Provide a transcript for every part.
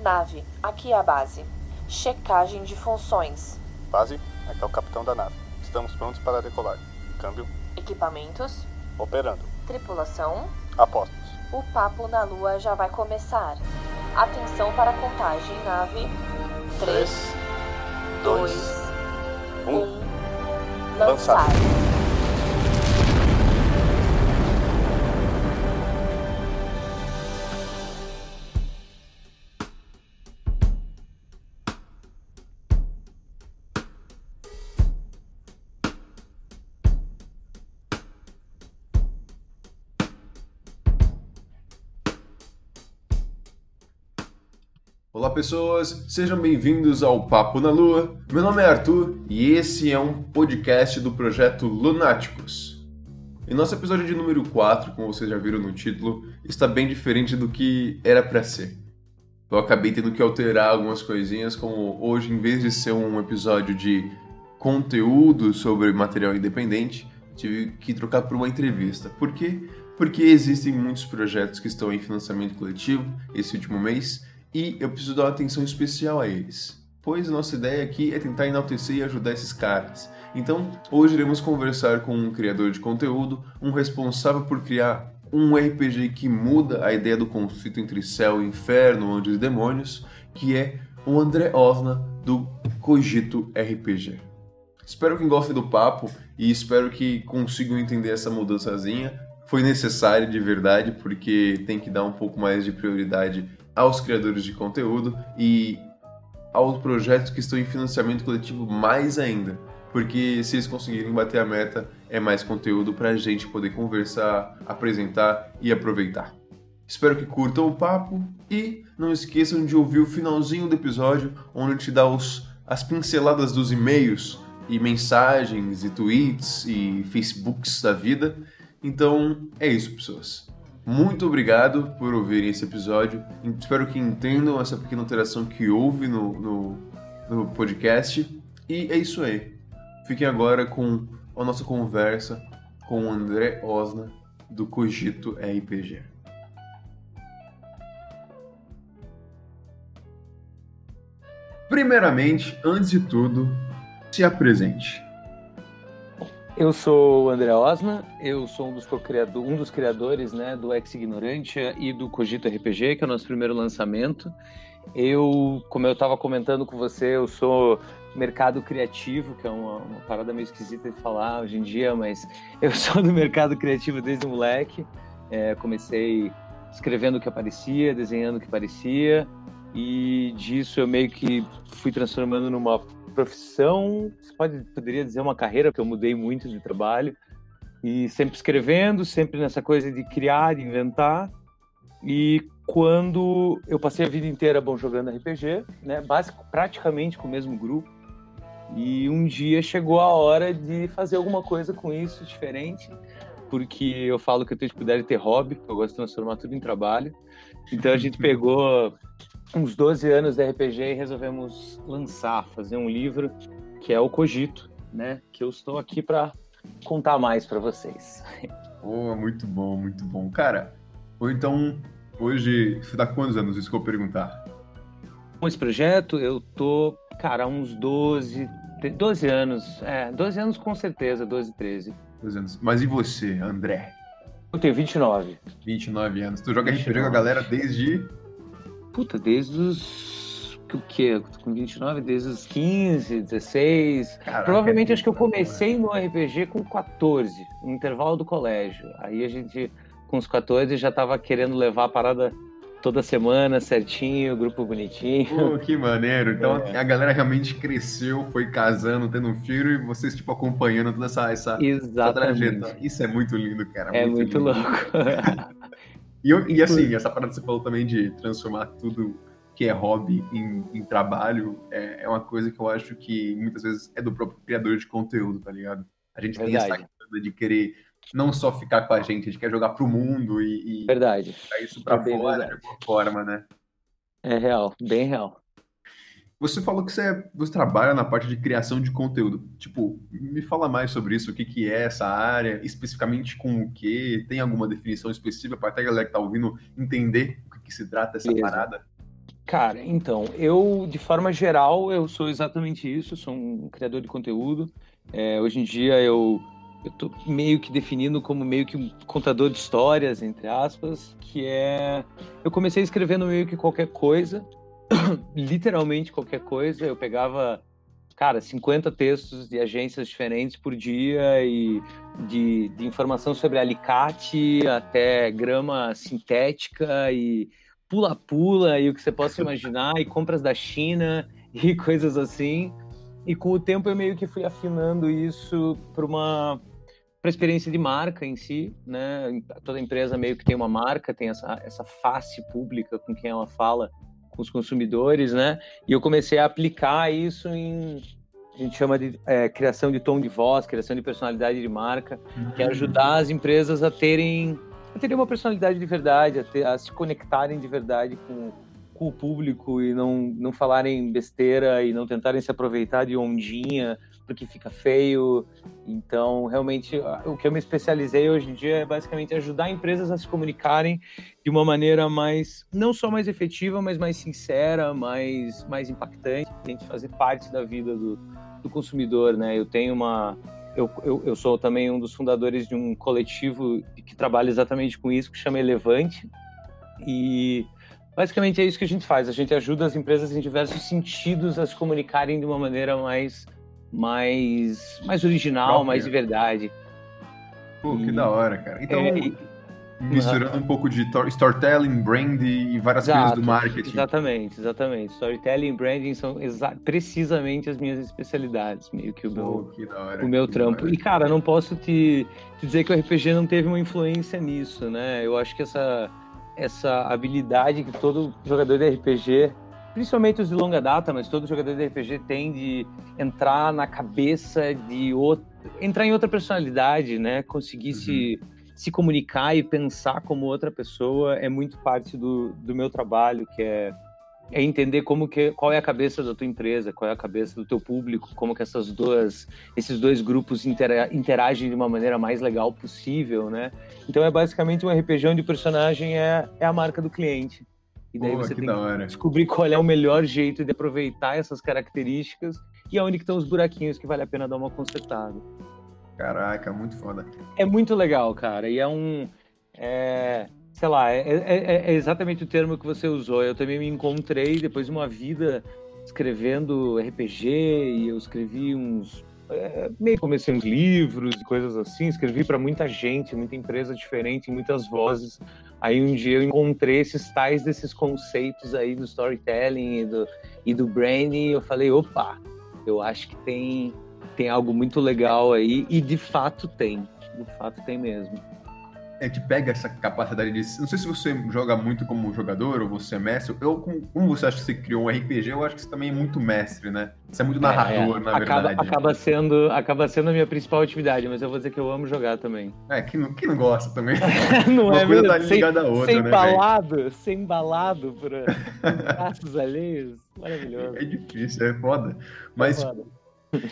Nave, aqui é a base. Checagem de funções. Base, aqui é o capitão da nave. Estamos prontos para decolar. Câmbio. Equipamentos. Operando. Tripulação. Apostos. O papo na lua já vai começar. Atenção para a contagem, nave. 3, 2, 1. Lançar. Pessoas, sejam bem-vindos ao Papo na Lua. Meu nome é Arthur e esse é um podcast do projeto Lunáticos. Em nosso episódio de número 4, como vocês já viram no título, está bem diferente do que era para ser. Eu acabei tendo que alterar algumas coisinhas, como hoje, em vez de ser um episódio de conteúdo sobre material independente, tive que trocar por uma entrevista. Por quê? Porque existem muitos projetos que estão em financiamento coletivo esse último mês e eu preciso dar uma atenção especial a eles. Pois nossa ideia aqui é tentar enaltecer e ajudar esses caras. Então, hoje iremos conversar com um criador de conteúdo, um responsável por criar um RPG que muda a ideia do conflito entre céu e inferno, anjos e demônios, que é o André Osna do Cogito RPG. Espero que gostem do papo e espero que consigam entender essa mudançazinha. Foi necessário de verdade, porque tem que dar um pouco mais de prioridade aos criadores de conteúdo e aos projetos que estão em financiamento coletivo mais ainda. Porque se eles conseguirem bater a meta, é mais conteúdo para a gente poder conversar, apresentar e aproveitar. Espero que curtam o papo e não esqueçam de ouvir o finalzinho do episódio, onde te dá os, as pinceladas dos e-mails e mensagens e tweets e facebooks da vida. Então é isso, pessoas. Muito obrigado por ouvirem esse episódio. Espero que entendam essa pequena alteração que houve no, no, no podcast. E é isso aí. Fiquem agora com a nossa conversa com o André Osna, do Cogito RPG. Primeiramente, antes de tudo, se apresente. Eu sou o André Osna, eu sou um dos, um dos criadores né, do Ex Ignorantia e do Cogito RPG, que é o nosso primeiro lançamento. Eu, como eu estava comentando com você, eu sou mercado criativo, que é uma, uma, parada meio esquisita de falar hoje em dia, mas eu sou do mercado criativo desde moleque. É, comecei escrevendo o que aparecia, desenhando o que parecia, e disso eu meio que fui transformando numa profissão, você pode, poderia dizer uma carreira, porque eu mudei muito de trabalho, e sempre escrevendo, sempre nessa coisa de criar, de inventar. E quando eu passei a vida inteira bom jogando RPG, né, básico, praticamente com o mesmo grupo, e um dia chegou a hora de fazer alguma coisa com isso diferente, porque eu falo que eu tenho que ter hobby, eu gosto de transformar tudo em trabalho. Então a gente pegou uns 12 anos de RPG e resolvemos lançar, fazer um livro que é o Cogito, né? Que eu estou aqui para contar mais para vocês. Oh, muito bom, muito bom. Cara, ou então, hoje, você dá quantos anos? Isso que eu perguntar. Com esse projeto, eu tô, cara, uns 12, 12 anos. É, 12 anos com certeza, 12, 13. 12 anos. Mas e você, André? Eu tenho 29. 29 anos. Tu joga 29. RPG com a galera desde Puta, desde os. O quê? Com 29, desde os 15, 16. Caraca, Provavelmente é acho que eu comecei no RPG com 14, no intervalo do colégio. Aí a gente, com os 14, já tava querendo levar a parada toda semana, certinho, grupo bonitinho. Pô, que maneiro. Então é. a galera realmente cresceu, foi casando, tendo um filho e vocês, tipo, acompanhando toda essa, essa, essa trajetória. Isso é muito lindo, cara. É muito, muito louco. E, e assim, essa parada que você falou também de transformar tudo que é hobby em, em trabalho é, é, uma coisa que eu acho que muitas vezes é do próprio criador de conteúdo, tá ligado? A gente Verdade. tem essa coisa de querer não só ficar com a gente, a gente quer jogar pro mundo e, e Verdade. isso pra é fora de alguma forma, né? É real, bem real. Você falou que você, você trabalha na parte de criação de conteúdo. Tipo, me fala mais sobre isso, o que, que é essa área, especificamente com o que? Tem alguma definição específica para até a galera que tá ouvindo entender o que, que se trata essa parada? Cara, então, eu, de forma geral, eu sou exatamente isso, sou um criador de conteúdo. É, hoje em dia eu, eu tô meio que definindo como meio que um contador de histórias, entre aspas, que é... Eu comecei escrevendo meio que qualquer coisa, literalmente qualquer coisa. Eu pegava, cara, 50 textos de agências diferentes por dia e de, de informação sobre alicate até grama sintética e pula-pula e o que você possa imaginar, e compras da China e coisas assim. E com o tempo eu meio que fui afinando isso para uma para experiência de marca em si, né? Toda empresa meio que tem uma marca, tem essa, essa face pública com quem ela fala com os consumidores, né? E eu comecei a aplicar isso em a gente chama de é, criação de tom de voz, criação de personalidade de marca, que é ajudar as empresas a terem a terem uma personalidade de verdade, a, ter, a se conectarem de verdade com, com o público e não, não falarem besteira e não tentarem se aproveitar de ondinha porque fica feio. Então, realmente, o que eu me especializei hoje em dia é basicamente ajudar empresas a se comunicarem de uma maneira mais, não só mais efetiva, mas mais sincera, mais, mais impactante, tem que fazer parte da vida do, do consumidor, né? Eu tenho uma, eu, eu, eu, sou também um dos fundadores de um coletivo que trabalha exatamente com isso, que chama Elevante. E basicamente é isso que a gente faz. A gente ajuda as empresas em diversos sentidos a se comunicarem de uma maneira mais, mais, mais original, Própria. mais de verdade. Pô, e, que da hora, cara. Então, é, misturando uhum. um pouco de storytelling, branding e várias Exato, coisas do marketing. Exatamente, exatamente. Storytelling e branding são precisamente as minhas especialidades, meio que o meu, oh, hora, o meu trampo. E, cara, não posso te, te, dizer que o RPG não teve uma influência nisso, né? Eu acho que essa, essa habilidade que todo jogador de RPG, principalmente os de longa data, mas todo jogador de RPG tem de entrar na cabeça de outro, entrar em outra personalidade, né? Conseguir uhum. se se comunicar e pensar como outra pessoa é muito parte do, do meu trabalho, que é, é entender como que, qual é a cabeça da tua empresa, qual é a cabeça do teu público, como que essas duas, esses dois grupos interagem de uma maneira mais legal possível, né? Então é basicamente um RPG onde o personagem é, é a marca do cliente. E daí você tem que descobrir qual é o melhor jeito de aproveitar essas características e aonde estão os buraquinhos que vale a pena dar uma consertada. Caraca, muito foda. É muito legal, cara. E é um. É, sei lá, é, é, é, exatamente o termo que você usou. Eu também me encontrei depois de uma vida escrevendo RPG e eu escrevi uns. É, meio comecei uns livros e coisas assim. Escrevi para muita gente, muita empresa diferente, muitas vozes. Aí um dia eu encontrei esses tais desses conceitos aí do storytelling e do, e do branding. E eu falei, opa, eu acho que tem tem algo muito legal aí, e de fato tem. De fato tem mesmo. É que pega essa capacidade de. Não sei se você joga muito como jogador ou você é mestre. Eu, como você acha que você criou um RPG, eu acho que você também é muito mestre, né? Você é muito narrador, é, é. na acaba, verdade. Acaba sendo, acaba sendo a minha principal atividade, mas eu vou dizer que eu amo jogar também. É, quem não, quem não gosta também? não Uma é coisa mesmo? tá ligada à outra, sem né? Embalado, sem embalado por braços alheios. Maravilhoso. É difícil, é foda. Mas. É foda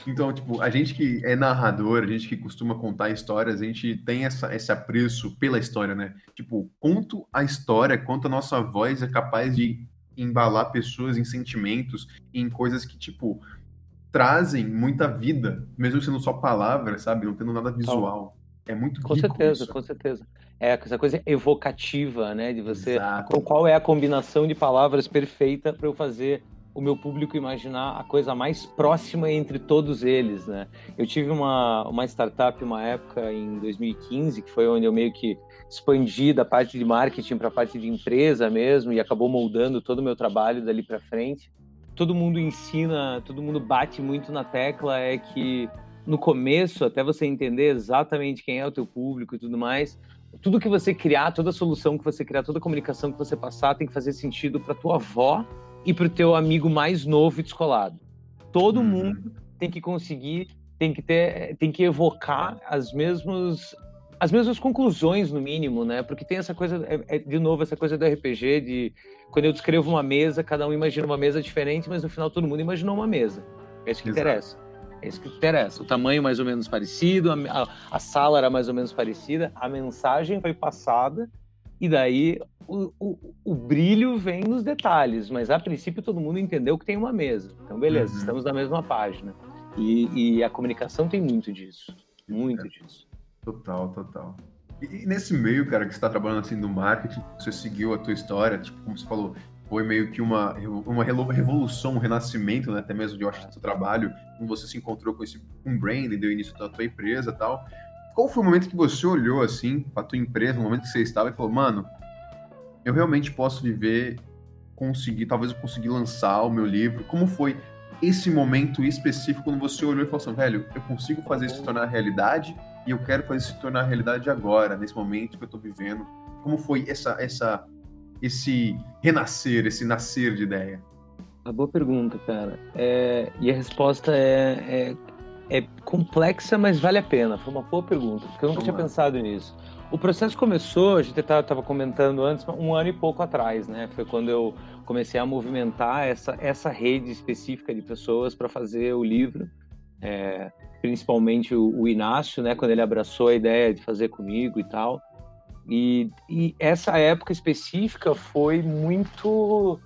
então, tipo, a gente que é narrador, a gente que costuma contar histórias, a gente tem essa, esse apreço pela história, né? Tipo, conto a história, quanto a nossa voz é capaz de embalar pessoas em sentimentos, em coisas que, tipo, trazem muita vida, mesmo sendo só palavras, sabe? Não tendo nada visual. É muito Com certeza, isso. com certeza. É essa coisa evocativa, né? De você. Exato. Qual é a combinação de palavras perfeita para eu fazer o meu público imaginar a coisa mais próxima entre todos eles, né? Eu tive uma, uma startup uma época em 2015 que foi onde eu meio que expandi da parte de marketing para a parte de empresa mesmo e acabou moldando todo o meu trabalho dali para frente. Todo mundo ensina, todo mundo bate muito na tecla é que no começo, até você entender exatamente quem é o teu público e tudo mais, tudo que você criar, toda solução que você criar, toda comunicação que você passar tem que fazer sentido para tua avó e para o teu amigo mais novo e descolado. Todo uhum. mundo tem que conseguir, tem que ter, tem que evocar as mesmas as mesmas conclusões no mínimo, né? Porque tem essa coisa, é, é, de novo essa coisa do RPG de quando eu descrevo uma mesa, cada um imagina uma mesa diferente, mas no final todo mundo imaginou uma mesa. É isso que Exato. interessa. É isso que interessa. O tamanho mais ou menos parecido, a, a, a sala era mais ou menos parecida, a mensagem foi passada E daí o, o, o, brilho vem nos detalhes, mas a princípio todo mundo entendeu que tem uma mesa. Então, beleza, uhum. estamos na mesma página. E, e, a comunicação tem muito disso. Muito é. disso. Total, total. E, nesse meio, cara, que você está trabalhando assim no marketing, você seguiu a tua história, tipo, como você falou, foi meio que uma, uma revolução, um renascimento, né, até mesmo de, eu acho, do seu trabalho, como você se encontrou com esse um branding, deu início da tua empresa e tal. Qual foi o momento que você olhou, assim, para tua empresa, no momento que você estava e falou, mano, eu realmente posso viver, conseguir, talvez eu conseguir lançar o meu livro? Como foi esse momento específico quando você olhou e falou assim, velho, eu consigo fazer isso se tornar realidade e eu quero fazer isso se tornar realidade agora, nesse momento que eu tô vivendo? Como foi essa, essa, esse renascer, esse nascer de ideia? Uma boa pergunta, cara. É, e a resposta é, é, é, complexa, mas vale a pena. Foi uma boa pergunta, porque eu nunca Vamos tinha lá. pensado nisso. O processo começou, a gente estava comentando antes, um ano e pouco atrás, né? Foi quando eu comecei a movimentar essa, essa rede específica de pessoas para fazer o livro. É, principalmente o, o, Inácio, né? Quando ele abraçou a ideia de fazer comigo e tal. E, e essa época específica foi muito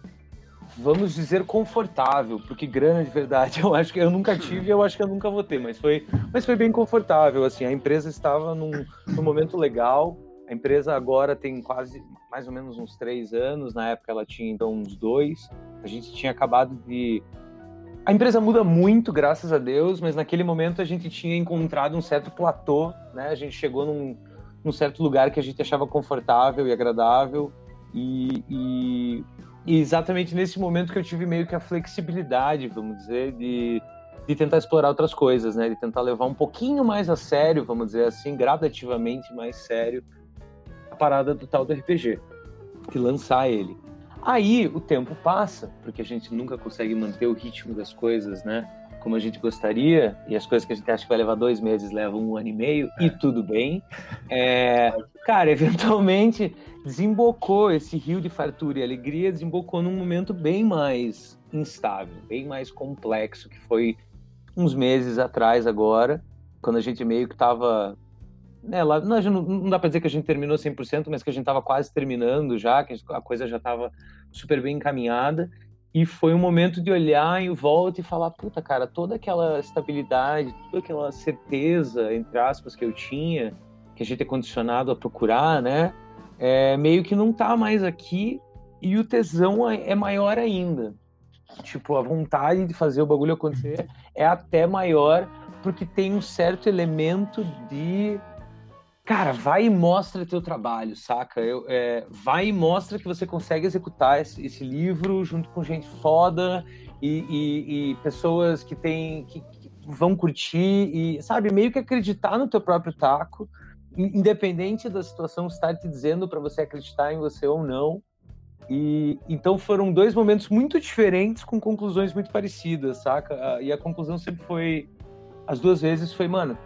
vamos dizer, confortável, porque grana de verdade eu acho que eu nunca tive eu acho que eu nunca vou ter, mas foi, mas foi bem confortável, assim, a empresa estava num, num momento legal, a empresa agora tem quase, mais ou menos uns três anos, na época ela tinha então uns dois, a gente tinha acabado de... A empresa muda muito, graças a Deus, mas naquele momento a gente tinha encontrado um certo platô, né, a gente chegou num, num certo lugar que a gente achava confortável e agradável, e, e e exatamente nesse momento que eu tive meio que a flexibilidade, vamos dizer, de, de tentar explorar outras coisas, né? De tentar levar um pouquinho mais a sério, vamos dizer assim, gradativamente mais sério, a parada do tal do RPG, de lançar ele. Aí o tempo passa, porque a gente nunca consegue manter o ritmo das coisas, né? Como a gente gostaria, e as coisas que a gente acha que vai levar dois meses levam um ano e meio, é. e tudo bem. É, cara, eventualmente desembocou esse rio de fartura e alegria, desembocou num momento bem mais instável, bem mais complexo, que foi uns meses atrás agora, quando a gente meio que estava né, lá, não, não, dá para dizer que a gente terminou 100%, mas que a gente estava quase terminando já, que a coisa já estava super bem encaminhada. E foi um momento de olhar em volta e falar: puta, cara, toda aquela estabilidade, toda aquela certeza, entre aspas, que eu tinha, que a gente é condicionado a procurar, né? É, meio que não tá mais aqui e o tesão é, é maior ainda. Tipo, a vontade de fazer o bagulho acontecer é até maior porque tem um certo elemento de cara, vai e mostra teu trabalho, saca? Eu, é, vai e mostra que você consegue executar esse, esse livro junto com gente foda e, e, e pessoas que tem que, que, vão curtir e sabe meio que acreditar no teu próprio taco independente da situação estar te dizendo para você acreditar em você ou não. E então foram dois momentos muito diferentes com conclusões muito parecidas, saca? E a conclusão sempre foi as duas vezes foi, mano,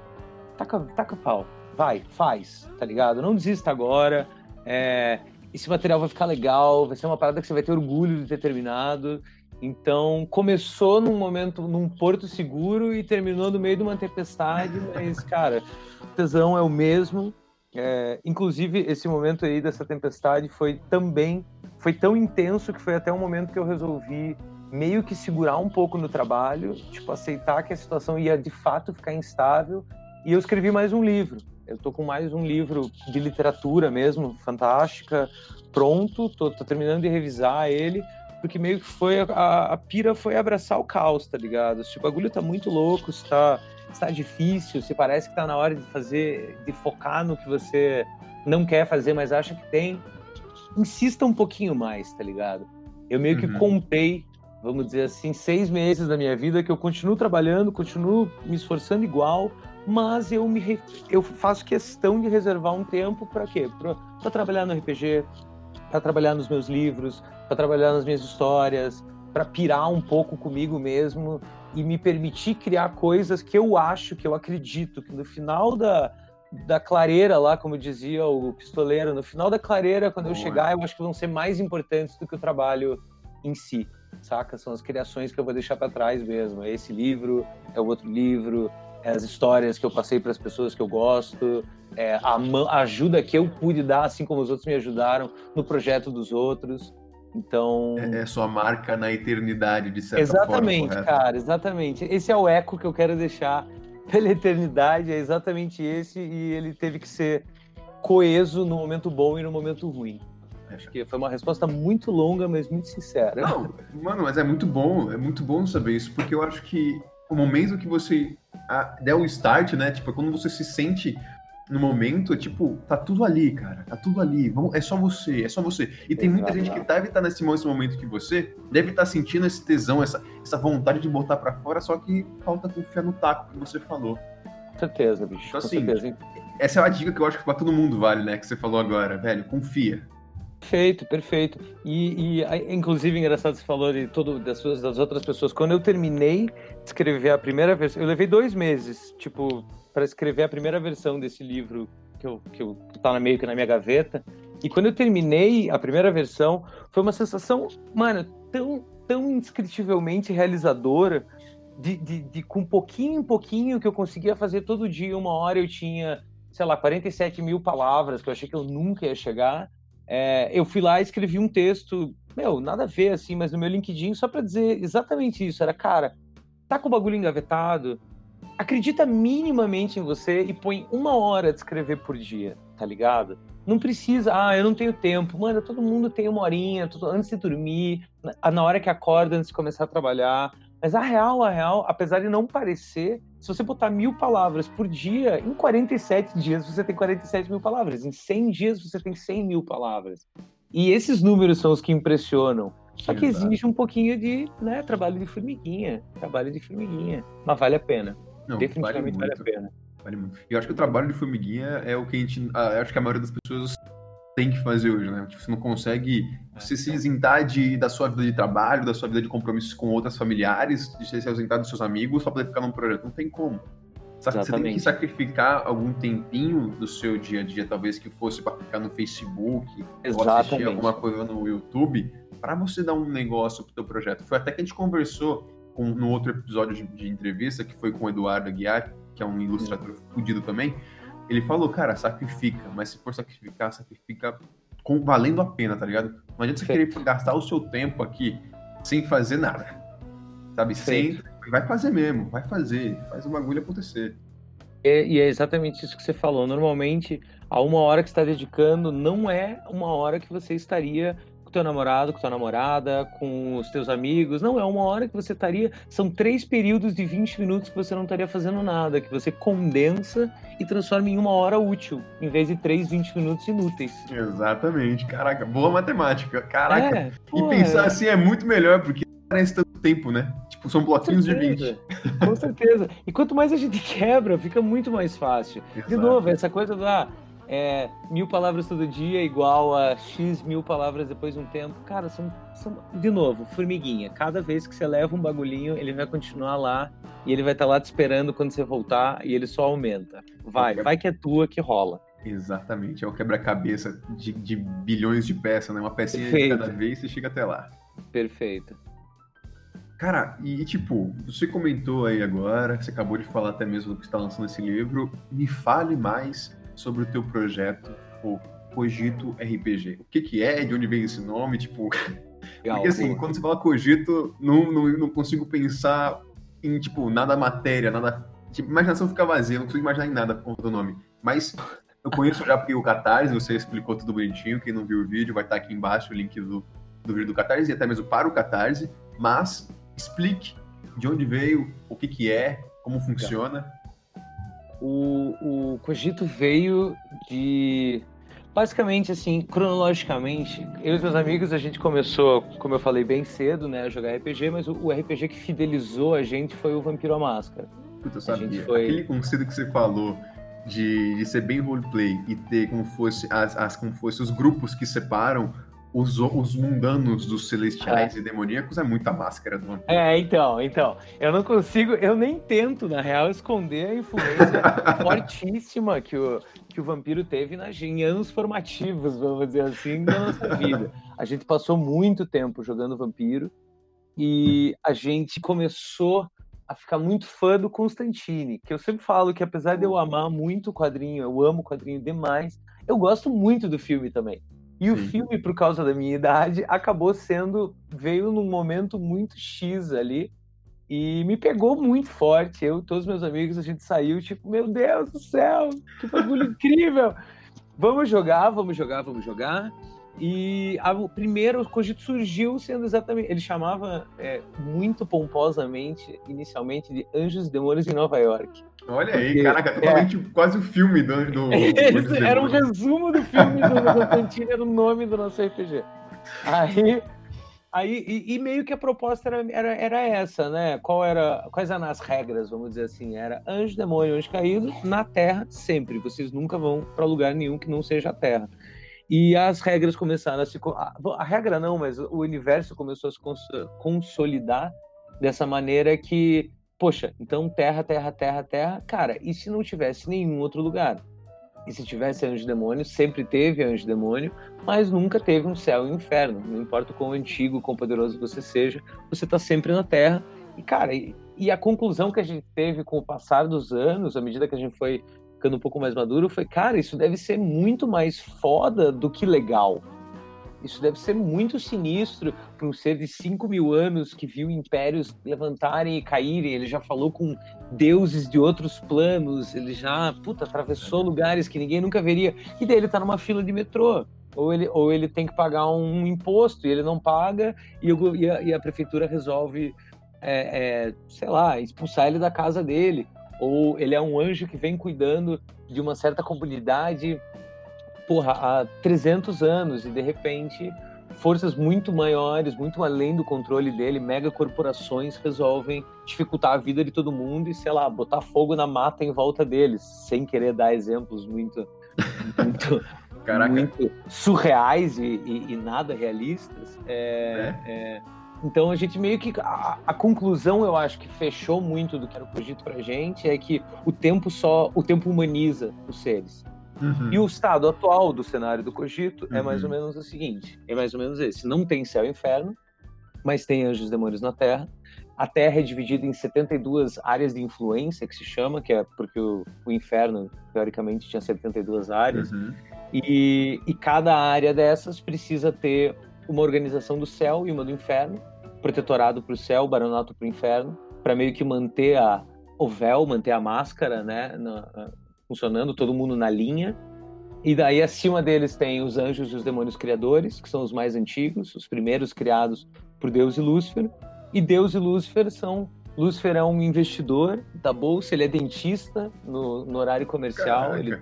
taca, taca pau, vai, faz, tá ligado? Não desista agora. É, esse material vai ficar legal, vai ser uma parada que você vai ter orgulho de ter terminado. Então, começou num momento, num porto seguro e terminou no meio de uma tempestade, mas, cara, o tesão é o mesmo. É, inclusive, esse momento aí dessa tempestade foi também, foi tão intenso que foi até um momento que eu resolvi meio que segurar um pouco no trabalho, tipo, aceitar que a situação ia de fato ficar instável, e eu escrevi mais um livro. Eu tô com mais um livro de literatura mesmo, fantástica, pronto, tô, tô terminando de revisar ele, porque meio que foi a, a pira foi abraçar o caos, tá ligado? Se o bagulho tá muito louco, se tá, se tá difícil, se parece que tá na hora de fazer, de focar no que você não quer fazer, mas acha que tem, insista um pouquinho mais, tá ligado? Eu meio que uhum. comprei, vamos dizer assim, seis meses da minha vida que eu continuo trabalhando, continuo me esforçando igual, mas eu me eu faço questão de reservar um tempo para quê? Para trabalhar no RPG, para trabalhar nos meus livros, para trabalhar nas minhas histórias, para pirar um pouco comigo mesmo e me permitir criar coisas que eu acho, que eu acredito que no final da, da clareira lá, como dizia o pistoleiro, no final da clareira, quando eu chegar, eu acho que vão ser mais importantes do que o trabalho em si, saca? São as criações que eu vou deixar para trás mesmo. É esse livro, é o outro livro, as histórias que eu passei para as pessoas que eu gosto, é, a, ajuda que eu pude dar, assim como os outros me ajudaram no projeto dos outros. Então. É, é sua marca na eternidade, de certa exatamente, forma. Exatamente, cara, exatamente. Esse é o eco que eu quero deixar pela eternidade, é exatamente esse, e ele teve que ser coeso no momento bom e no momento ruim. Acho que foi uma resposta muito longa, mas muito sincera. Não, mano, mas é muito bom, é muito bom saber isso, porque eu acho que o momento que você der o start, né? Tipo, quando você se sente no momento, tipo, tá tudo ali, cara. Tá tudo ali. É só você, é só você. E tem muita gente que deve estar tá nesse momento que você, deve estar tá sentindo esse tesão, essa, essa vontade de botar para fora, só que falta confiar no taco que você falou. Com certeza, bicho. Então, assim, certeza. essa é uma dica que eu acho que pra todo mundo vale, né? Que você falou agora, velho. Confia. Perfeito, perfeito. E, e inclusive, engraçado você falou de todo, das, das outras pessoas. Quando eu terminei de escrever a primeira versão, eu levei dois meses, tipo, para escrever a primeira versão desse livro que eu, que eu tá meio que na minha gaveta. E quando eu terminei a primeira versão, foi uma sensação, mano, tão, tão indescritivelmente realizadora, de, de, de com pouquinho em pouquinho que eu conseguia fazer todo dia, uma hora eu tinha, sei lá, 47 mil palavras, que eu achei que eu nunca ia chegar é, eu fui lá e escrevi um texto, meu, nada a ver, assim, mas no meu LinkedIn, só para dizer exatamente isso. Era, cara, tá com o bagulho engavetado, acredita minimamente em você e põe uma hora de escrever por dia, tá ligado? Não precisa, ah, eu não tenho tempo. Mano, todo mundo tem uma horinha, tudo, antes de dormir, na hora que acorda, antes de começar a trabalhar. Mas a real, a real, apesar de não parecer, se você botar mil palavras por dia, em 47 dias você tem 47 mil palavras. Em 100 dias você tem 100 mil palavras. E esses números são os que impressionam. Só que exige um pouquinho de né, trabalho de formiguinha. Trabalho de formiguinha. Mas vale a pena. Não, Definitivamente vale, vale a pena. Vale muito. E eu acho que o trabalho de formiguinha é o que a gente. Ah, eu acho que a maioria das pessoas tem que fazer hoje, né? Tipo, você não consegue você se isentar de, da sua vida de trabalho, da sua vida de compromissos com outras familiares, de se ausentar dos seus amigos só poder ficar num projeto. Não tem como. Você tem que sacrificar algum tempinho do seu dia a dia, talvez que fosse para ficar no Facebook Exatamente. ou assistir alguma coisa no YouTube, para você dar um negócio pro teu projeto. Foi até que a gente conversou com, no outro episódio de, de entrevista, que foi com o Eduardo Aguiar, que é um ilustrador fudido também, ele falou, cara, sacrifica, mas se for sacrificar, sacrifica com, valendo a pena, tá ligado? Não adianta você querer gastar o seu tempo aqui sem fazer nada. Sabe? Sem, vai fazer mesmo, vai fazer, faz o bagulho acontecer. É, e é exatamente isso que você falou. Normalmente, a uma hora que está dedicando não é uma hora que você estaria com teu namorado, com tua namorada, com os teus amigos. Não, é uma hora que você estaria. São três períodos de 20 minutos que você não estaria fazendo nada, que você condensa e transforma em uma hora útil, em vez de três, 20 minutos inúteis. Exatamente. Caraca, boa matemática. Caraca. É, e pensar é... assim é muito melhor, porque parece tanto tempo, né? Tipo, são bloquinhos de 20. Com certeza. E quanto mais a gente quebra, fica muito mais fácil. Exato. De novo, essa coisa do. Ah, é, mil palavras todo dia igual a X mil palavras depois de um tempo. Cara, são, são, de novo, formiguinha. Cada vez que você leva um bagulhinho, ele vai continuar lá e ele vai estar tá lá te esperando quando você voltar e ele só aumenta. Vai, vai que é tua que rola. Exatamente, é o quebra-cabeça de, de, bilhões de peças, né? Uma pecinha Perfeito. de cada vez e chega até lá. Perfeito. Cara, e tipo, você comentou aí agora, você acabou de falar até mesmo do que está lançando esse livro. Me fale mais sobre o teu projeto, o Cogito RPG. O que que é, de onde vem esse nome, tipo... Legal, Porque assim, quando você fala Cogito, não, não, não consigo pensar em, tipo, nada matéria, nada... Tipo, imaginação fica vazia, não consigo imaginar em nada por conta do nome. Mas eu conheço já porque o Catarse, você explicou tudo bonitinho, quem não viu o vídeo vai estar aqui embaixo o link do, do vídeo do Catarse e até mesmo para o Catarse, mas explique de onde veio, o que que é, como funciona. O, o Cogito veio de. Basicamente, assim, cronologicamente, eu e meus amigos, a gente começou, como eu falei, bem cedo, né, a jogar RPG, mas o, o RPG que fidelizou a gente foi o Vampiro à Máscara. Puta, eu sabia. Foi... Aquele conceito que você falou de, de ser bem roleplay e ter como fosse, as, as, como fosse os grupos que separam os, os mundanos dos celestiais é. e demoníacos é muita máscara do vampiro. É, então, então. Eu não consigo, eu nem tento, na real, esconder a influência fortíssima que o, que o vampiro teve nas, em anos formativos, vamos dizer assim, da nossa vida. A gente passou muito tempo jogando vampiro e a gente começou a ficar muito fã do Constantine, que eu sempre falo que apesar de eu amar muito o quadrinho, eu amo o quadrinho demais, eu gosto muito do filme também. E Sim. o filme, por causa da minha idade, acabou sendo. veio num momento muito X ali. E me pegou muito forte. Eu e todos meus amigos, a gente saiu, tipo, meu Deus do céu, que bagulho incrível! Vamos jogar, vamos jogar, vamos jogar. E a, o primeiro Cogito surgiu sendo exatamente. Ele chamava é, muito pomposamente, inicialmente, de Anjos e Demônios em Nova York. Olha Porque, aí, caraca, totalmente é, quase o filme do. do, era um resumo do filme do Constantino, era o nome do nosso RPG. Aí. Aí, e, e, meio que a proposta era, era, era essa, né? Qual era, quais eram as regras, vamos dizer assim? Era anjo, demônio, anjo caído, na Terra sempre. Vocês nunca vão para lugar nenhum que não seja a Terra. E as regras começaram a se. A, a regra não, mas o universo começou a se cons consolidar dessa maneira que, poxa, então terra, terra, terra, terra. Cara, e se não tivesse nenhum outro lugar? E se tivesse anjo demônio, sempre teve anjo demônio, mas nunca teve um céu e um inferno. Não importa o quão antigo, quão poderoso você seja, você está sempre na Terra. E, cara, e, e, a conclusão que a gente teve com o passar dos anos, à medida que a gente foi ficando um pouco mais maduro, foi, cara, isso deve ser muito mais foda do que legal. Isso deve ser muito sinistro para um ser de 5 mil anos que viu impérios levantarem e caírem. Ele já falou com deuses de outros planos, ele já, puta, atravessou lugares que ninguém nunca veria. E daí ele tá numa fila de metrô. Ou ele, ou ele tem que pagar um imposto e ele não paga, e, e, a, e a, prefeitura resolve, é, é, sei lá, expulsar ele da casa dele ou ele é um anjo que vem cuidando de uma certa comunidade, porra, há 300 anos e de repente forças muito maiores, muito além do controle dele, mega corporações resolvem dificultar a vida de todo mundo e, sei lá, botar fogo na mata em volta deles, sem querer dar exemplos muito, muito, muito surreais e, e, e, nada realistas. É, é. É, então a gente meio que. A, a, conclusão, eu acho, que fechou muito do que era o Cogito pra gente é que o tempo só. O tempo humaniza os seres. Uhum. E o estado atual do cenário do Cogito uhum. é mais ou uhum. menos o seguinte: é mais ou menos esse. Não tem céu e inferno, mas tem anjos e demônios na Terra. A Terra é dividida em 72 áreas de influência, que se chama, que é porque o, o inferno, teoricamente, tinha 72 áreas. Uhum. E, e cada área dessas precisa ter uma organização do céu e uma do inferno, protetorado para o céu, baronato para o inferno, para meio que manter a, o véu, manter a máscara, né, na, funcionando, todo mundo na linha. E daí acima deles tem os anjos e os demônios criadores, que são os mais antigos, os primeiros criados por Deus e Lúcifer. E Deus e Lúcifer são Lúcifer é um investidor da bolsa, ele é dentista no, no horário comercial, Caraca. ele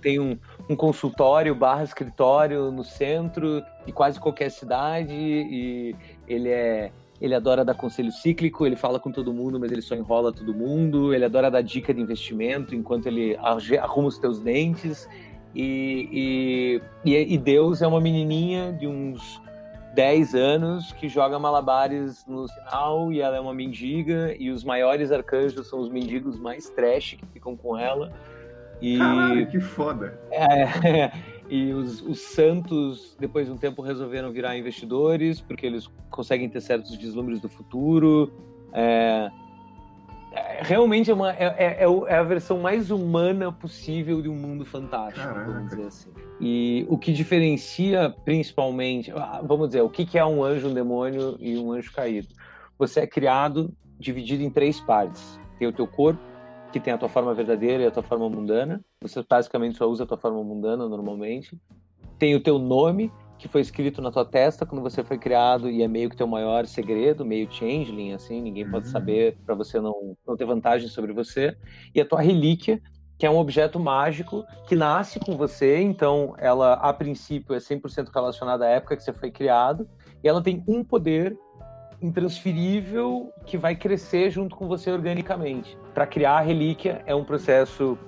tem um, um consultório barra escritório no centro de quase qualquer cidade e ele é ele adora dar conselho cíclico, ele fala com todo mundo, mas ele só enrola todo mundo, ele adora dar dica de investimento enquanto ele arruma os teus dentes. E, e, e Deus é uma menininha de uns 10 anos que joga malabares no sinal e ela é uma mendiga e os maiores arcanjos são os mendigos mais trash que ficam com ela. E, Caralho, que foda! É, e os, os, santos, depois de um tempo, resolveram virar investidores, porque eles conseguem ter certos vislumbres do futuro. É, é, realmente é, uma, é, é, é, a versão mais humana possível de um mundo fantástico, Caraca. vamos dizer assim. E o que diferencia principalmente, ah, vamos dizer, o que, que é um anjo, um demônio e um anjo caído? Você é criado dividido em três partes. Tem o teu corpo, que tem a tua forma verdadeira e a tua forma mundana. Você basicamente só usa a tua forma mundana normalmente. Tem o teu nome, que foi escrito na tua testa quando você foi criado e é meio que teu maior segredo, meio changeling, assim, ninguém pode uhum. saber para você não, não ter vantagem sobre você. E a tua relíquia, que é um objeto mágico que nasce com você, então ela, a princípio, é 100% relacionada à época que você foi criado, e ela tem um poder intransferível que vai crescer junto com você organicamente. Para criar a relíquia é um processo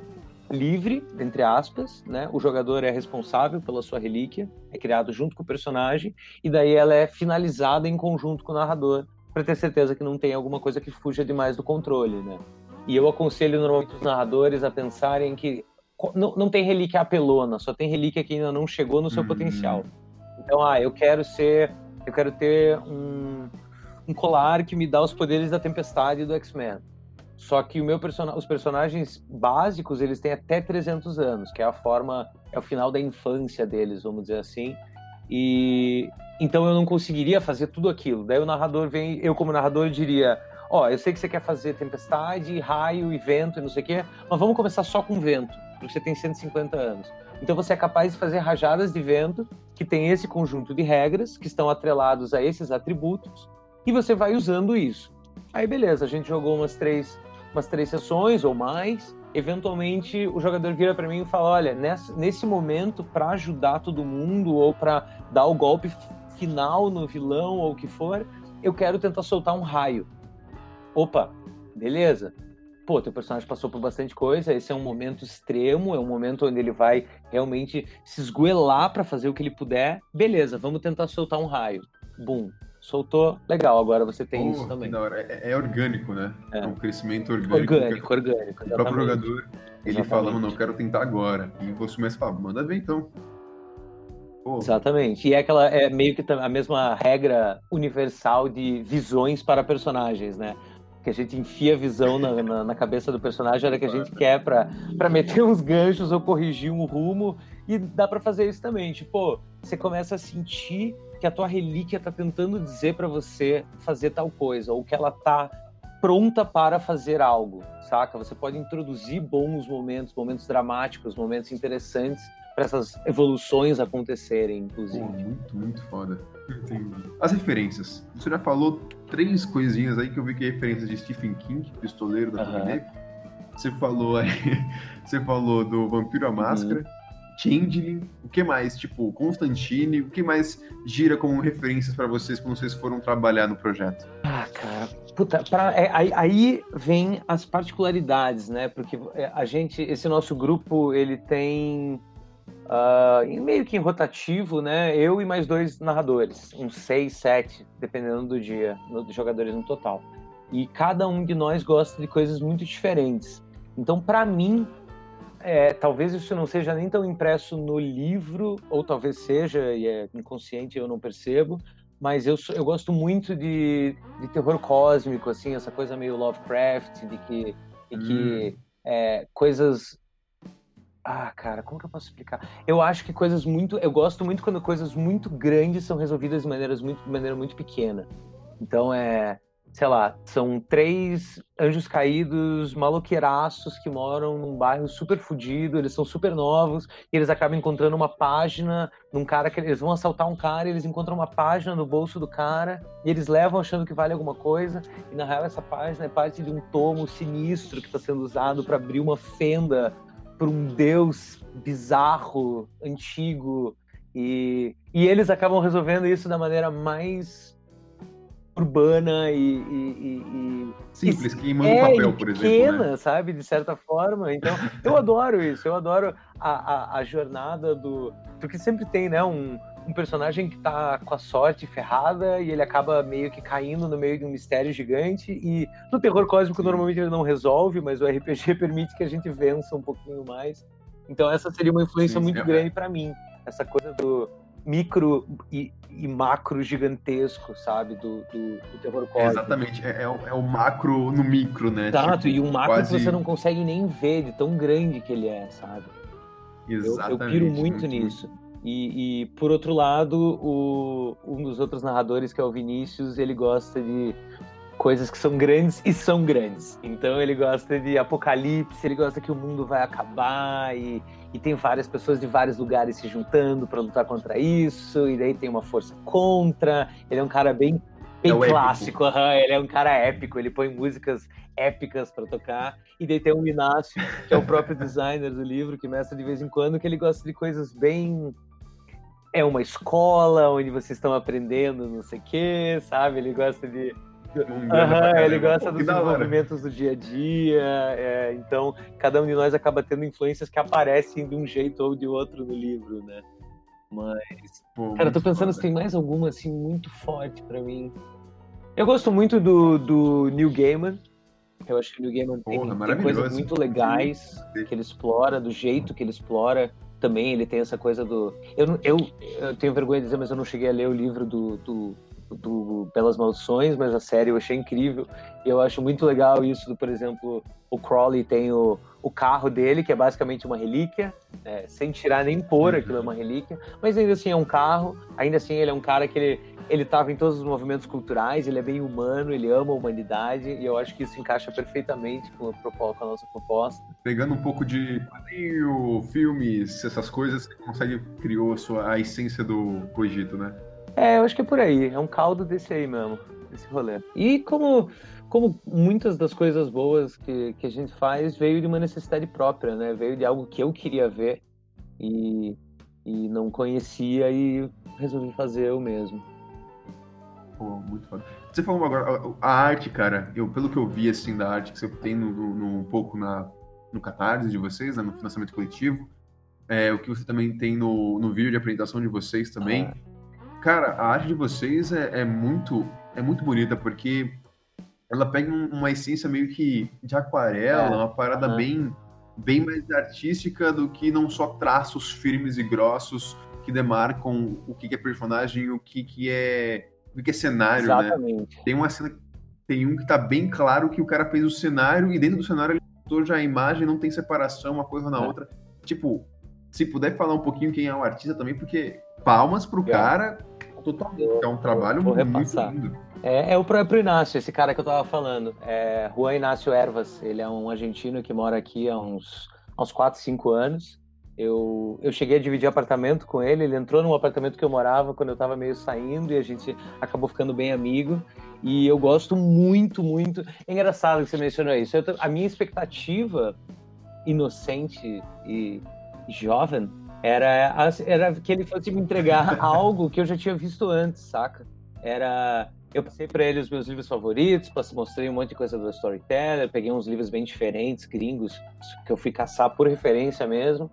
livre, entre aspas, né? O jogador é responsável pela sua relíquia, é criado junto com o personagem e daí ela é finalizada em conjunto com o narrador para ter certeza que não tem alguma coisa que fuja demais do controle, né? E eu aconselho normalmente os narradores a pensarem que não, não tem relíquia apelona, só tem relíquia que ainda não chegou no seu uhum. potencial. Então, ah, eu quero ser, eu quero ter um um colar que me dá os poderes da tempestade do X-Men. Só que o meu person... os personagens básicos, eles têm até 300 anos, que é a forma, é o final da infância deles, vamos dizer assim. E então eu não conseguiria fazer tudo aquilo. Daí o narrador vem, eu como narrador diria, ó, oh, eu sei que você quer fazer tempestade, raio e vento e não sei o quê, mas vamos começar só com vento, porque você tem 150 anos. Então você é capaz de fazer rajadas de vento que tem esse conjunto de regras que estão atrelados a esses atributos e você vai usando isso. Aí beleza, a gente jogou umas três, umas três sessões ou mais. Eventualmente o jogador vira para mim e fala: olha, nesse, nesse momento para ajudar todo mundo ou para dar o golpe final no vilão ou o que for, eu quero tentar soltar um raio. Opa, beleza pô, teu personagem passou por bastante coisa, esse é um momento extremo, é um momento onde ele vai realmente se esgoelar para fazer o que ele puder. Beleza, vamos tentar soltar um raio. Bum, soltou, legal, agora você tem isso também. É, é, orgânico, né? É. é. um crescimento orgânico. Orgânico, orgânico. O próprio jogador, ele exatamente. fala, não, quero tentar agora. E você começa a falar, manda ver então. Pô. Exatamente. E é aquela é meio que a mesma regra universal de visões para personagens, né? que a gente enfia a visão na, na, na cabeça do personagem, era que a gente quer para meter uns ganchos ou corrigir um rumo, e dá para fazer isso também. Tipo, você começa a sentir que a tua relíquia tá tentando dizer para você fazer tal coisa, ou que ela tá pronta para fazer algo, saca? Você pode introduzir bons momentos, momentos dramáticos, momentos interessantes para essas evoluções acontecerem, inclusive. Pô, muito, muito foda. Entendi. As referências. Você já falou três coisinhas aí que eu vi que é referência de Stephen King, pistoleiro da Torre Negra. Você falou aí, você falou do Vampiro à uhum. Máscara, uhum. Changeling, o que mais? Tipo, Constantine, o que mais gira como referências para vocês quando vocês foram trabalhar no projeto? Ah, cara, puta, pra, é, aí, aí, vem as particularidades, né? Porque é, a gente, esse nosso grupo, ele tem Uh, meio que em rotativo, né? Eu e mais dois narradores, uns seis, sete, dependendo do dia, de jogadores no total. E cada um de nós gosta de coisas muito diferentes. Então, para mim, é, talvez isso não seja nem tão impresso no livro, ou talvez seja, e é inconsciente, eu não percebo, mas eu, eu gosto muito de, de terror cósmico, assim, essa coisa meio Lovecraft, de que, de que hum. é, coisas ah, cara, como que eu posso explicar? Eu acho que coisas muito. Eu gosto muito quando coisas muito grandes são resolvidas de, maneiras muito, de maneira muito pequena. Então é. Sei lá, são três anjos caídos maloqueiraços que moram num bairro super fodido, eles são super novos, e eles acabam encontrando uma página num cara que eles vão assaltar um cara, e eles encontram uma página no bolso do cara, e eles levam achando que vale alguma coisa, e na real essa página é parte de um tomo sinistro que está sendo usado para abrir uma fenda por um deus bizarro, antigo, e, e eles acabam resolvendo isso da maneira mais urbana e, e, e simples, que manda é, papel, por pequena, exemplo, né? sabe, de certa forma. Então, eu adoro isso, eu adoro a, a, a jornada do, porque sempre tem, né, um um personagem que tá com a sorte ferrada e ele acaba meio que caindo no meio de um mistério gigante. E no terror cósmico, Sim. normalmente ele não resolve, mas o RPG permite que a gente vença um pouquinho mais. Então, essa seria uma influência Sim, muito é. grande para mim. Essa coisa do micro e, e macro gigantesco, sabe? Do, do, do terror cósmico. É exatamente, é, é, o, é, o, macro no micro, né? Exato, tipo, e um macro quase... que você não consegue nem ver de tão grande que ele é, sabe? Exatamente. Eu, eu piro muito, muito nisso. Muito. E, e, por outro lado, o, um dos outros narradores, que é o Vinícius, ele gosta de coisas que são grandes e são grandes. Então ele gosta de apocalipse, ele gosta que o mundo vai acabar e, e tem várias pessoas de vários lugares se juntando para lutar contra isso, e daí tem uma força contra. Ele é um cara bem bem é clássico, uhum, ele é um cara épico, ele põe músicas épicas para tocar. E daí tem o Inácio, que é o próprio designer do livro, que mestra de vez em quando, que ele gosta de coisas bem é uma escola onde vocês estão aprendendo não sei o quê, sabe? Ele gosta de. Uhum, ele gosta dos desenvolvimentos do dia a dia, é, então cada um de nós acaba tendo influências que aparecem de um jeito ou de outro no livro, né? Mas, Pô, cara, eu tô pensando foda. se tem mais alguma assim muito forte para mim. Eu gosto muito do, do Neil Gaiman. Eu acho que o Neil Gaiman tem, tem coisas muito legais que ele explora, do jeito que ele explora também ele tem essa coisa do. Eu, eu, eu tenho vergonha de dizer, mas eu não cheguei a ler o livro do, do, do Pelas Maldições, mas a série eu achei incrível. E eu acho muito legal isso, do, por exemplo, o Crowley tem o, o carro dele, que é basicamente uma relíquia, né, sem tirar nem pôr aquilo é uma relíquia, mas ainda assim é um carro, ainda assim ele é um cara que ele, ele estava em todos os movimentos culturais, ele é bem humano, ele ama a humanidade, e eu acho que isso encaixa perfeitamente com a, com a nossa proposta. Pegando um pouco de quadrinho, filmes, essas coisas, você consegue, criou a, sua, a essência do Cogito, né? É, eu acho que é por aí, é um caldo desse aí mesmo, desse rolê. E como como muitas das coisas boas que, que a gente faz veio de uma necessidade própria, né? Veio de algo que eu queria ver e, e não conhecia e resolvi fazer eu mesmo. Pô, muito foda. Você falou agora, a, arte, cara, eu, pelo que eu vi, assim, da arte que você tem no, no, no um pouco na, no Catarse de vocês, né, no financiamento coletivo, é, o que você também tem no, no vídeo de apresentação de vocês também. Ah. Cara, a arte de vocês é, é, muito é muito bonita, porque ela pega uma essência meio que de aquarela, é. uma parada uhum. bem, bem mais artística do que não só traços firmes e grossos que demarcam o que é personagem e o que, que é o que é cenário, né? Exatamente. né? Tem uma cena, tem um que tá bem claro que o cara fez o cenário e dentro do cenário ele botou já a imagem, não tem separação uma coisa na é. outra. Tipo, se puder falar um pouquinho quem é o artista também, porque palmas pro é. cara totalmente. É um trabalho muito lindo. É, é, o próprio Inácio, esse cara que eu tava falando. É Juan Inácio Ervas. Ele é um argentino que mora aqui há uns, há uns 4, 5 anos. Eu, eu cheguei a dividir apartamento com ele. Ele entrou num apartamento que eu morava quando eu tava meio saindo e a gente acabou ficando bem amigo. E eu gosto muito, muito. É engraçado que você mencionou isso. Eu, a minha expectativa inocente e jovem era, era que ele fosse me entregar algo que eu já tinha visto antes, saca? Era eu passei para ele os meus livros favoritos, mostrei um monte de coisa do Storyteller, peguei uns livros bem diferentes, gringos, que eu fui caçar por referência mesmo.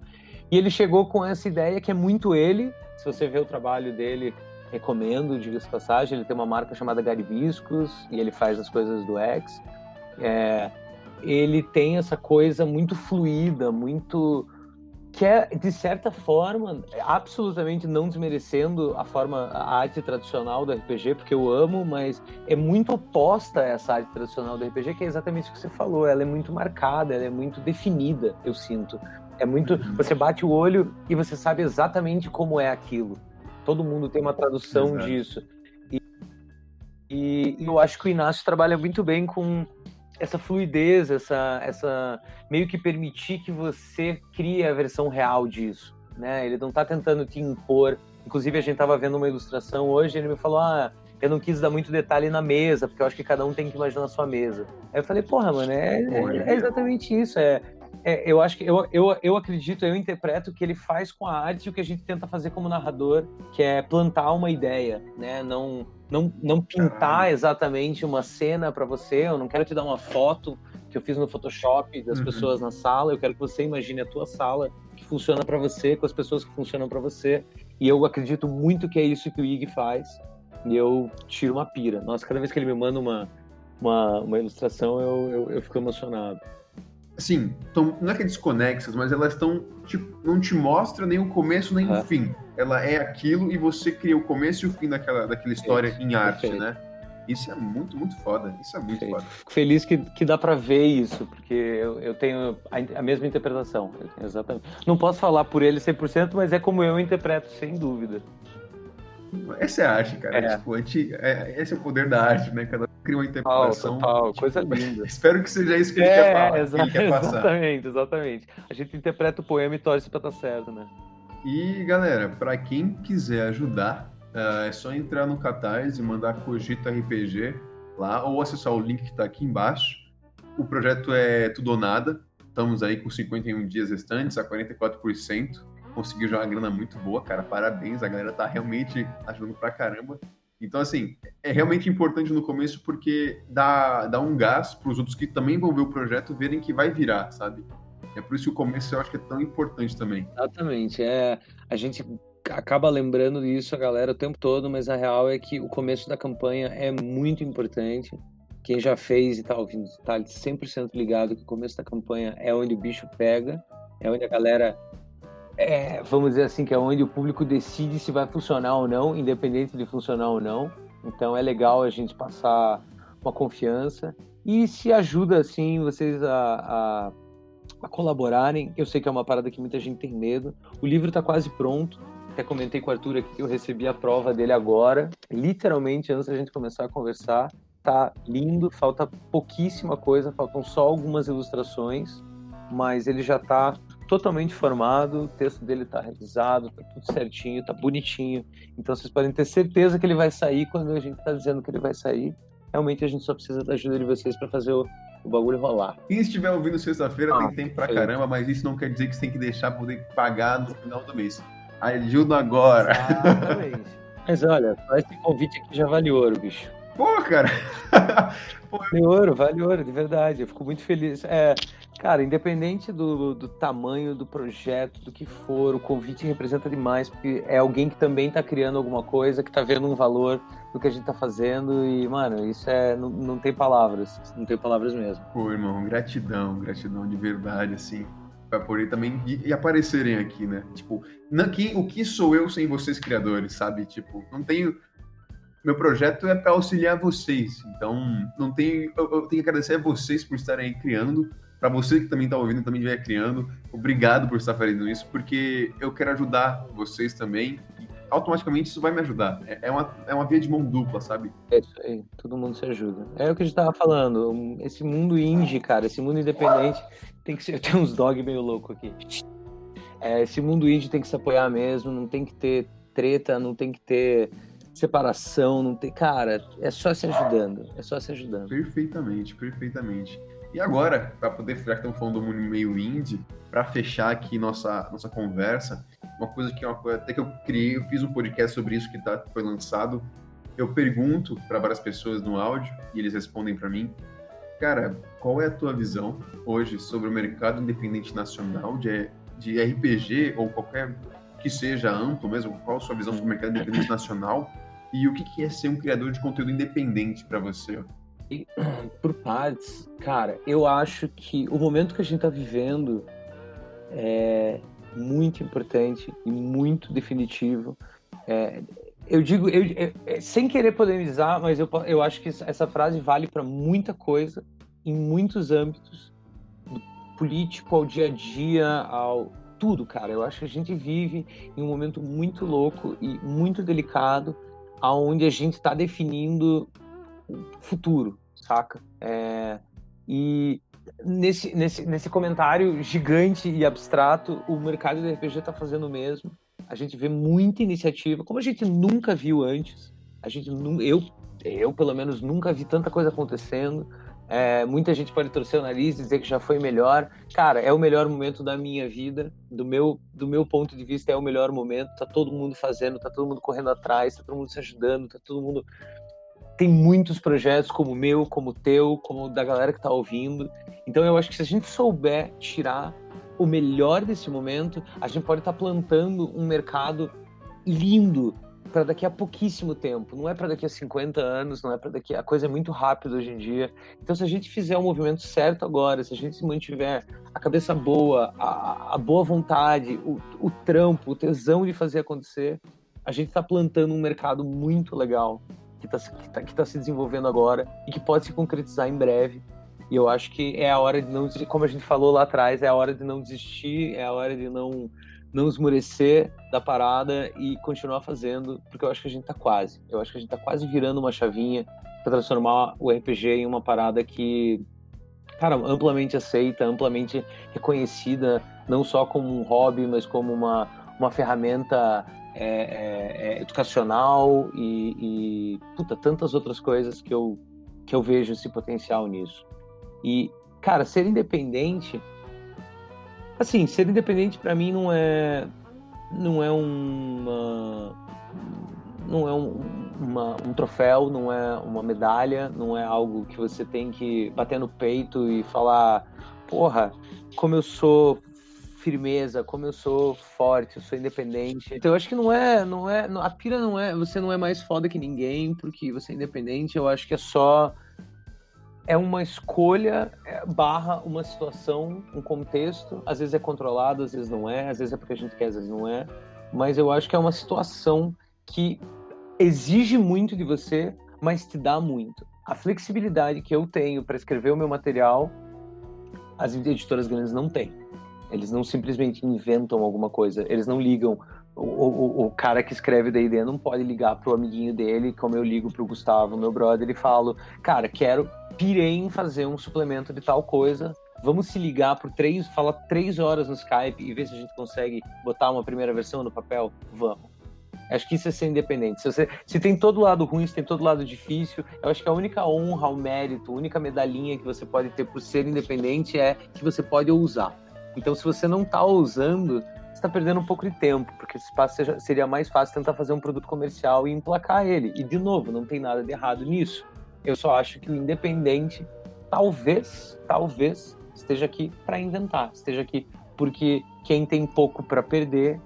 E ele chegou com essa ideia que é muito ele. Se você vê o trabalho dele, recomendo, diga-se passagem. Ele tem uma marca chamada Garibiscos e ele faz as coisas do X. É, ele tem essa coisa muito fluida, muito que é, de certa forma, absolutamente não desmerecendo a forma, a arte tradicional do RPG, porque eu amo, mas é muito oposta a essa arte tradicional do RPG, que é exatamente o que você falou. Ela é muito marcada, ela é muito definida, eu sinto. É muito. Uhum. Você bate o olho e você sabe exatamente como é aquilo. Todo mundo tem uma tradução Exato. disso. E, e, e eu acho que o Inácio trabalha muito bem com essa fluidez, essa, essa meio que permitir que você crie a versão real disso, né? Ele não está tentando te impor. Inclusive a gente estava vendo uma ilustração hoje, ele me falou, ah, eu não quis dar muito detalhe na mesa, porque eu acho que cada um tem que imaginar a sua mesa. Aí eu falei, porra, mano, é, é, é exatamente isso. É, é, eu acho que eu, eu, eu acredito, eu interpreto que ele faz com a arte o que a gente tenta fazer como narrador, que é plantar uma ideia, né? Não não, não pintar exatamente uma cena para você. Eu não quero te dar uma foto que eu fiz no Photoshop das uhum. pessoas na sala. Eu quero que você imagine a tua sala que funciona para você, com as pessoas que funcionam para você. E eu acredito muito que é isso que o Ig faz. E eu tiro uma pira. Nossa, cada vez que ele me manda uma, uma, uma ilustração, eu, eu, eu fico emocionado assim, tão, não é que é desconexas, mas elas estão, tipo, não te mostra nem o começo nem o fim. Ela é aquilo e você cria o começo e o fim daquela, daquela história em arte, Perfeito. né? Isso é muito, muito foda. Isso é muito Perfeito. foda. Fico feliz que, que dá para ver isso, porque eu, eu tenho a, a, mesma interpretação. Exatamente. Não posso falar por ele 100%, mas é como eu interpreto, sem dúvida. Essa é a arte, cara. É. Tipo, gente, é, esse é o poder da arte, né? Cada um cria uma interpretação. Total, total. Tipo, coisa linda. Espero que seja isso que ele é, quer falar. Exa ele quer exatamente, exatamente. A gente interpreta o poema e torce pra estar tá certo, né? E, galera, para quem quiser ajudar, uh, é só entrar no Catarse e mandar Cogito RPG lá, ou acessar o link que está aqui embaixo. O projeto é tudo ou nada. Estamos aí com 51 dias restantes, a 44% conseguiu já uma grana muito boa, cara. Parabéns, a galera tá realmente ajudando pra caramba. Então, assim, é realmente importante no começo porque dá, dá um gás para os outros que também vão ver o projeto verem que vai virar, sabe? É por isso que o começo eu acho que é tão importante também. Exatamente. É, a gente acaba lembrando disso a galera o tempo todo, mas a real é que o começo da campanha é muito importante. Quem já fez e tá ouvindo, tá 100% ligado que o começo da campanha é onde o bicho pega, é onde a galera é, vamos dizer assim, que é onde o público decide se vai funcionar ou não, independente de funcionar ou não. Então é legal a gente passar uma confiança e se ajuda assim vocês a, a, a colaborarem. Eu sei que é uma parada que muita gente tem medo. O livro está quase pronto. Até comentei com o Arthur aqui que eu recebi a prova dele agora, literalmente antes da gente começar a conversar. Tá lindo, falta pouquíssima coisa, faltam só algumas ilustrações, mas ele já tá totalmente formado, o texto dele tá revisado, tá tudo certinho, tá bonitinho. Então vocês podem ter certeza que ele vai sair quando a gente tá dizendo que ele vai sair. Realmente a gente só precisa da ajuda de vocês para fazer o, o bagulho rolar. Quem estiver ouvindo sexta-feira ah, tem tempo pra caramba, mas isso não quer dizer que você tem que deixar poder pagar no final do mês. Ajuda agora. Exatamente. Mas olha, esse convite aqui já vale ouro, bicho. Pô, cara. vale ouro, vale ouro, de verdade. Eu fico muito feliz. É, cara, independente do, do tamanho do projeto, do que for, o convite representa demais, porque é alguém que também está criando alguma coisa, que está vendo um valor no que a gente está fazendo e, mano, isso é. Não, não tem palavras. Não tem palavras mesmo. Pô, irmão, gratidão, gratidão de verdade, assim para poder também e, aparecerem aqui, né? Tipo, não, que, o que sou eu sem vocês criadores, sabe? Tipo, não tenho meu projeto é para auxiliar vocês. Então, não tenho eu, eu, tenho que agradecer a vocês por estarem aí criando, para você que também está ouvindo, também estiver criando. Obrigado por estar fazendo isso, porque eu quero ajudar vocês também. E automaticamente isso vai me ajudar. É, é uma, é uma via de mão dupla, sabe? É isso aí, todo mundo se ajuda. É o que a gente tava falando. Esse mundo indie, cara, esse mundo independente tem que ser. Tem uns dog meio louco aqui. É, esse mundo indie tem que se apoiar mesmo, não tem que ter treta, não tem que ter separação, não tem. Cara, é só se ajudando. É só se ajudando. Perfeitamente, perfeitamente. E agora, para poder, já que estamos falando do mundo meio indie, para fechar aqui nossa, nossa conversa, uma coisa que é uma coisa, até que eu criei, eu fiz um podcast sobre isso que tá, foi lançado. Eu pergunto para várias pessoas no áudio e eles respondem para mim. Cara, qual é a tua visão hoje sobre o mercado independente nacional de, de RPG ou qualquer que seja amplo mesmo? Qual a sua visão sobre o mercado independente nacional? E o que, que é ser um criador de conteúdo independente para você? Por partes, cara, eu acho que o momento que a gente está vivendo é muito importante e muito definitivo. É, eu digo, eu, eu, é, sem querer polemizar, mas eu, eu acho que essa frase vale para muita coisa, em muitos âmbitos, do político ao dia a dia, ao tudo, cara. Eu acho que a gente vive em um momento muito louco e muito delicado, aonde a gente está definindo o futuro, saca? É, e nesse, nesse, nesse comentário gigante e abstrato, o mercado do RPG está fazendo o mesmo. A gente vê muita iniciativa, como a gente nunca viu antes. A gente, eu, eu pelo menos nunca vi tanta coisa acontecendo. É, muita gente pode torcer o nariz e dizer que já foi melhor. Cara, é o melhor momento da minha vida. Do meu, do meu ponto de vista, é o melhor momento. Tá todo mundo fazendo, tá todo mundo correndo atrás, tá todo mundo se ajudando, tá todo mundo. Tem muitos projetos como o meu, como o teu, como o da galera que tá ouvindo. Então eu acho que se a gente souber tirar o melhor desse momento, a gente pode estar tá plantando um mercado lindo para daqui a pouquíssimo tempo, não é para daqui a 50 anos, não é para daqui a coisa é muito rápida hoje em dia. Então se a gente fizer o movimento certo agora, se a gente se mantiver a cabeça boa, a, a boa vontade, o, o trampo, o tesão de fazer acontecer, a gente está plantando um mercado muito legal que está que tá, que tá se desenvolvendo agora e que pode se concretizar em breve. E eu acho que é a hora de não, como a gente falou lá atrás, é a hora de não desistir, é a hora de não não esmurecer da parada e continuar fazendo, porque eu acho que a gente tá quase. Eu acho que a gente tá quase virando uma chavinha para transformar o RPG em uma parada que, cara, amplamente aceita, amplamente reconhecida, não só como um hobby, mas como uma, uma ferramenta é, é, é, educacional e, e puta, tantas outras coisas que eu, que eu vejo esse potencial nisso. E, cara, ser independente Assim, ser independente para mim não é não é uma não é um, uma, um troféu, não é uma medalha, não é algo que você tem que bater no peito e falar, porra, como eu sou firmeza, como eu sou forte, eu sou independente. Então eu acho que não é, não é, a pira não é, você não é mais foda que ninguém porque você é independente. Eu acho que é só é uma escolha é, barra uma situação, um contexto. Às vezes é controlado, às vezes não é, às vezes é porque a gente quer, às vezes não é. Mas eu acho que é uma situação que exige muito de você, mas te dá muito. A flexibilidade que eu tenho para escrever o meu material, as editoras grandes não têm. Eles não simplesmente inventam alguma coisa, eles não ligam. O, o, o cara que escreve ideia não pode ligar pro amiguinho dele, como eu ligo pro Gustavo, meu brother, e falo, cara, quero, pirei em fazer um suplemento de tal coisa, vamos se ligar por três, falar três horas no Skype e ver se a gente consegue botar uma primeira versão no papel? Vamos. Acho que isso é ser independente. Se, você, se tem todo lado ruim, se tem todo lado difícil, eu acho que a única honra, o mérito, a única medalhinha que você pode ter por ser independente é que você pode ousar. Então, se você não está ousando, você está perdendo um pouco de tempo, porque esse espaço seja, seria mais fácil tentar fazer um produto comercial e emplacar ele. E, de novo, não tem nada de errado nisso. Eu só acho que o independente, talvez, talvez, esteja aqui para inventar, esteja aqui porque quem tem pouco para perder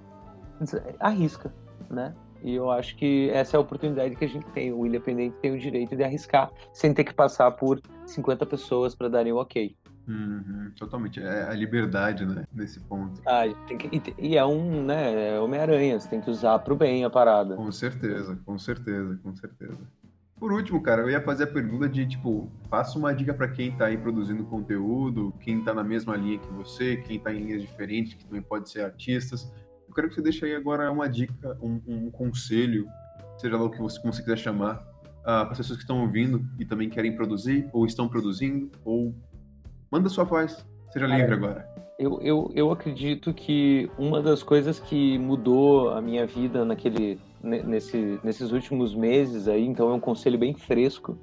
arrisca né? E eu acho que essa é a oportunidade que a gente tem. O independente tem o direito de arriscar sem ter que passar por 50 pessoas para darem o ok. Uhum, totalmente. É a liberdade, né? Nesse ponto. Ah, que, e é um, né? É Homem-Aranha. Você tem que usar pro bem a parada. Com certeza, com certeza, com certeza. Por último, cara, eu ia fazer a pergunta de, tipo, faça uma dica para quem tá aí produzindo conteúdo, quem tá na mesma linha que você, quem tá em linhas diferentes, que também pode ser artistas eu quero que você deixe aí agora uma dica, um, um conselho, seja lá o que você, como você quiser chamar, uh, para as pessoas que estão ouvindo e também querem produzir, ou estão produzindo, ou manda sua voz, seja livre agora. Eu, eu, eu acredito que uma das coisas que mudou a minha vida naquele, nesse, nesses últimos meses aí, então é um conselho bem fresco,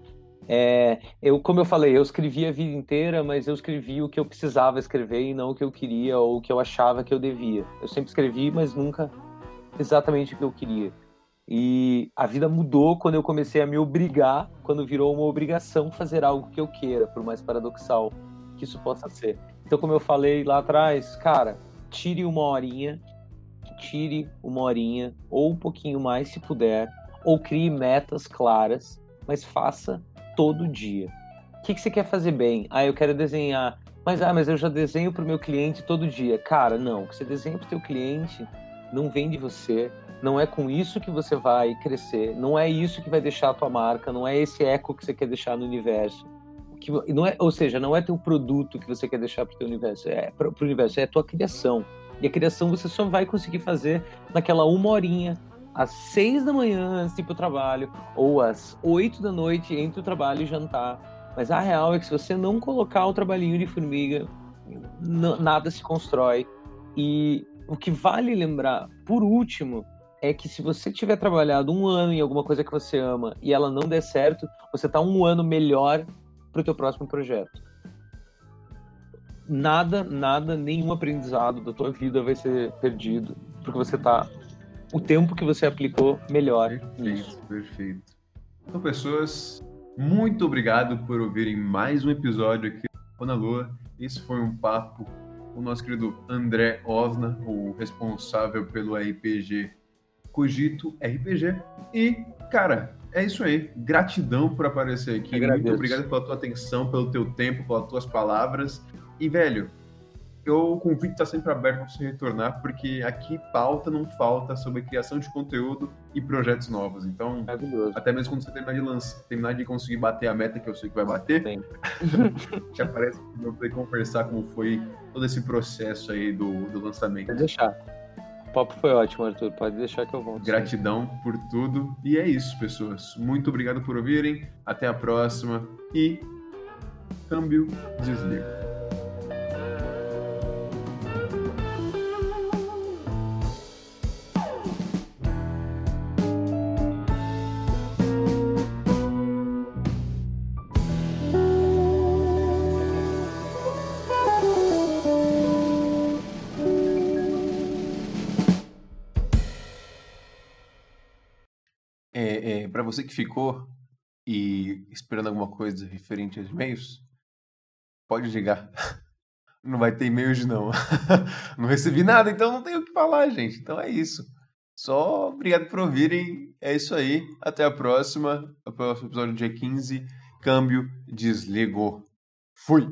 é, eu, como eu falei, eu escrevi a vida inteira, mas eu escrevi o que eu precisava escrever e não o que eu queria ou o que eu achava que eu devia. Eu sempre escrevi, mas nunca exatamente o que eu queria. E a vida mudou quando eu comecei a me obrigar, quando virou uma obrigação fazer algo que eu queira, por mais paradoxal que isso possa ser. Então, como eu falei lá atrás, cara, tire uma horinha, tire uma horinha, ou um pouquinho mais se puder, ou crie metas claras, mas faça todo dia. O que, que você quer fazer bem? Ah, eu quero desenhar. Mas, ah, mas eu já desenho para o meu cliente todo dia. Cara, não. Você desenha para o teu cliente não vem de você. Não é com isso que você vai crescer. Não é isso que vai deixar a tua marca. Não é esse eco que você quer deixar no universo. Que, não é, ou seja, não é teu produto que você quer deixar para o teu universo. É para o universo. É a tua criação. E a criação você só vai conseguir fazer naquela uma horinha às seis da manhã antes de ir pro trabalho, ou às oito da noite entre o trabalho e jantar. Mas a real é que se você não colocar o trabalhinho de formiga, nada se constrói. E o que vale lembrar, por último, é que se você tiver trabalhado um ano em alguma coisa que você ama e ela não der certo, você está um ano melhor para o teu próximo projeto. Nada, nada, nenhum aprendizado da tua vida vai ser perdido porque você está o tempo que você aplicou melhor. Perfeito, nisso. perfeito. Então, pessoas, muito obrigado por ouvirem mais um episódio aqui do na Lua. Esse foi um papo com o nosso querido André Osna, o responsável pelo RPG Cogito RPG. E, cara, é isso aí. Gratidão por aparecer aqui. Muito obrigado pela tua atenção, pelo teu tempo, pelas tuas palavras. E, velho, eu, o convite está sempre aberto para você retornar, porque aqui pauta não falta sobre criação de conteúdo e projetos novos. Então, até mesmo quando você terminar de lançar, terminar de conseguir bater a meta que eu sei que vai bater, que aparece para poder conversar como foi todo esse processo aí do, do lançamento. Pode deixar. O papo foi ótimo, Arthur. Pode deixar que eu volto. Gratidão por tudo. E é isso, pessoas. Muito obrigado por ouvirem. Até a próxima. E câmbio desliga. Que ficou e esperando alguma coisa referente aos e-mails, pode ligar. Não vai ter e-mails, não. não recebi nada, então não tenho o que falar, gente. Então é isso. Só obrigado por ouvirem. É isso aí. Até a próxima. Até o próximo episódio dia 15. Câmbio desligou. Fui!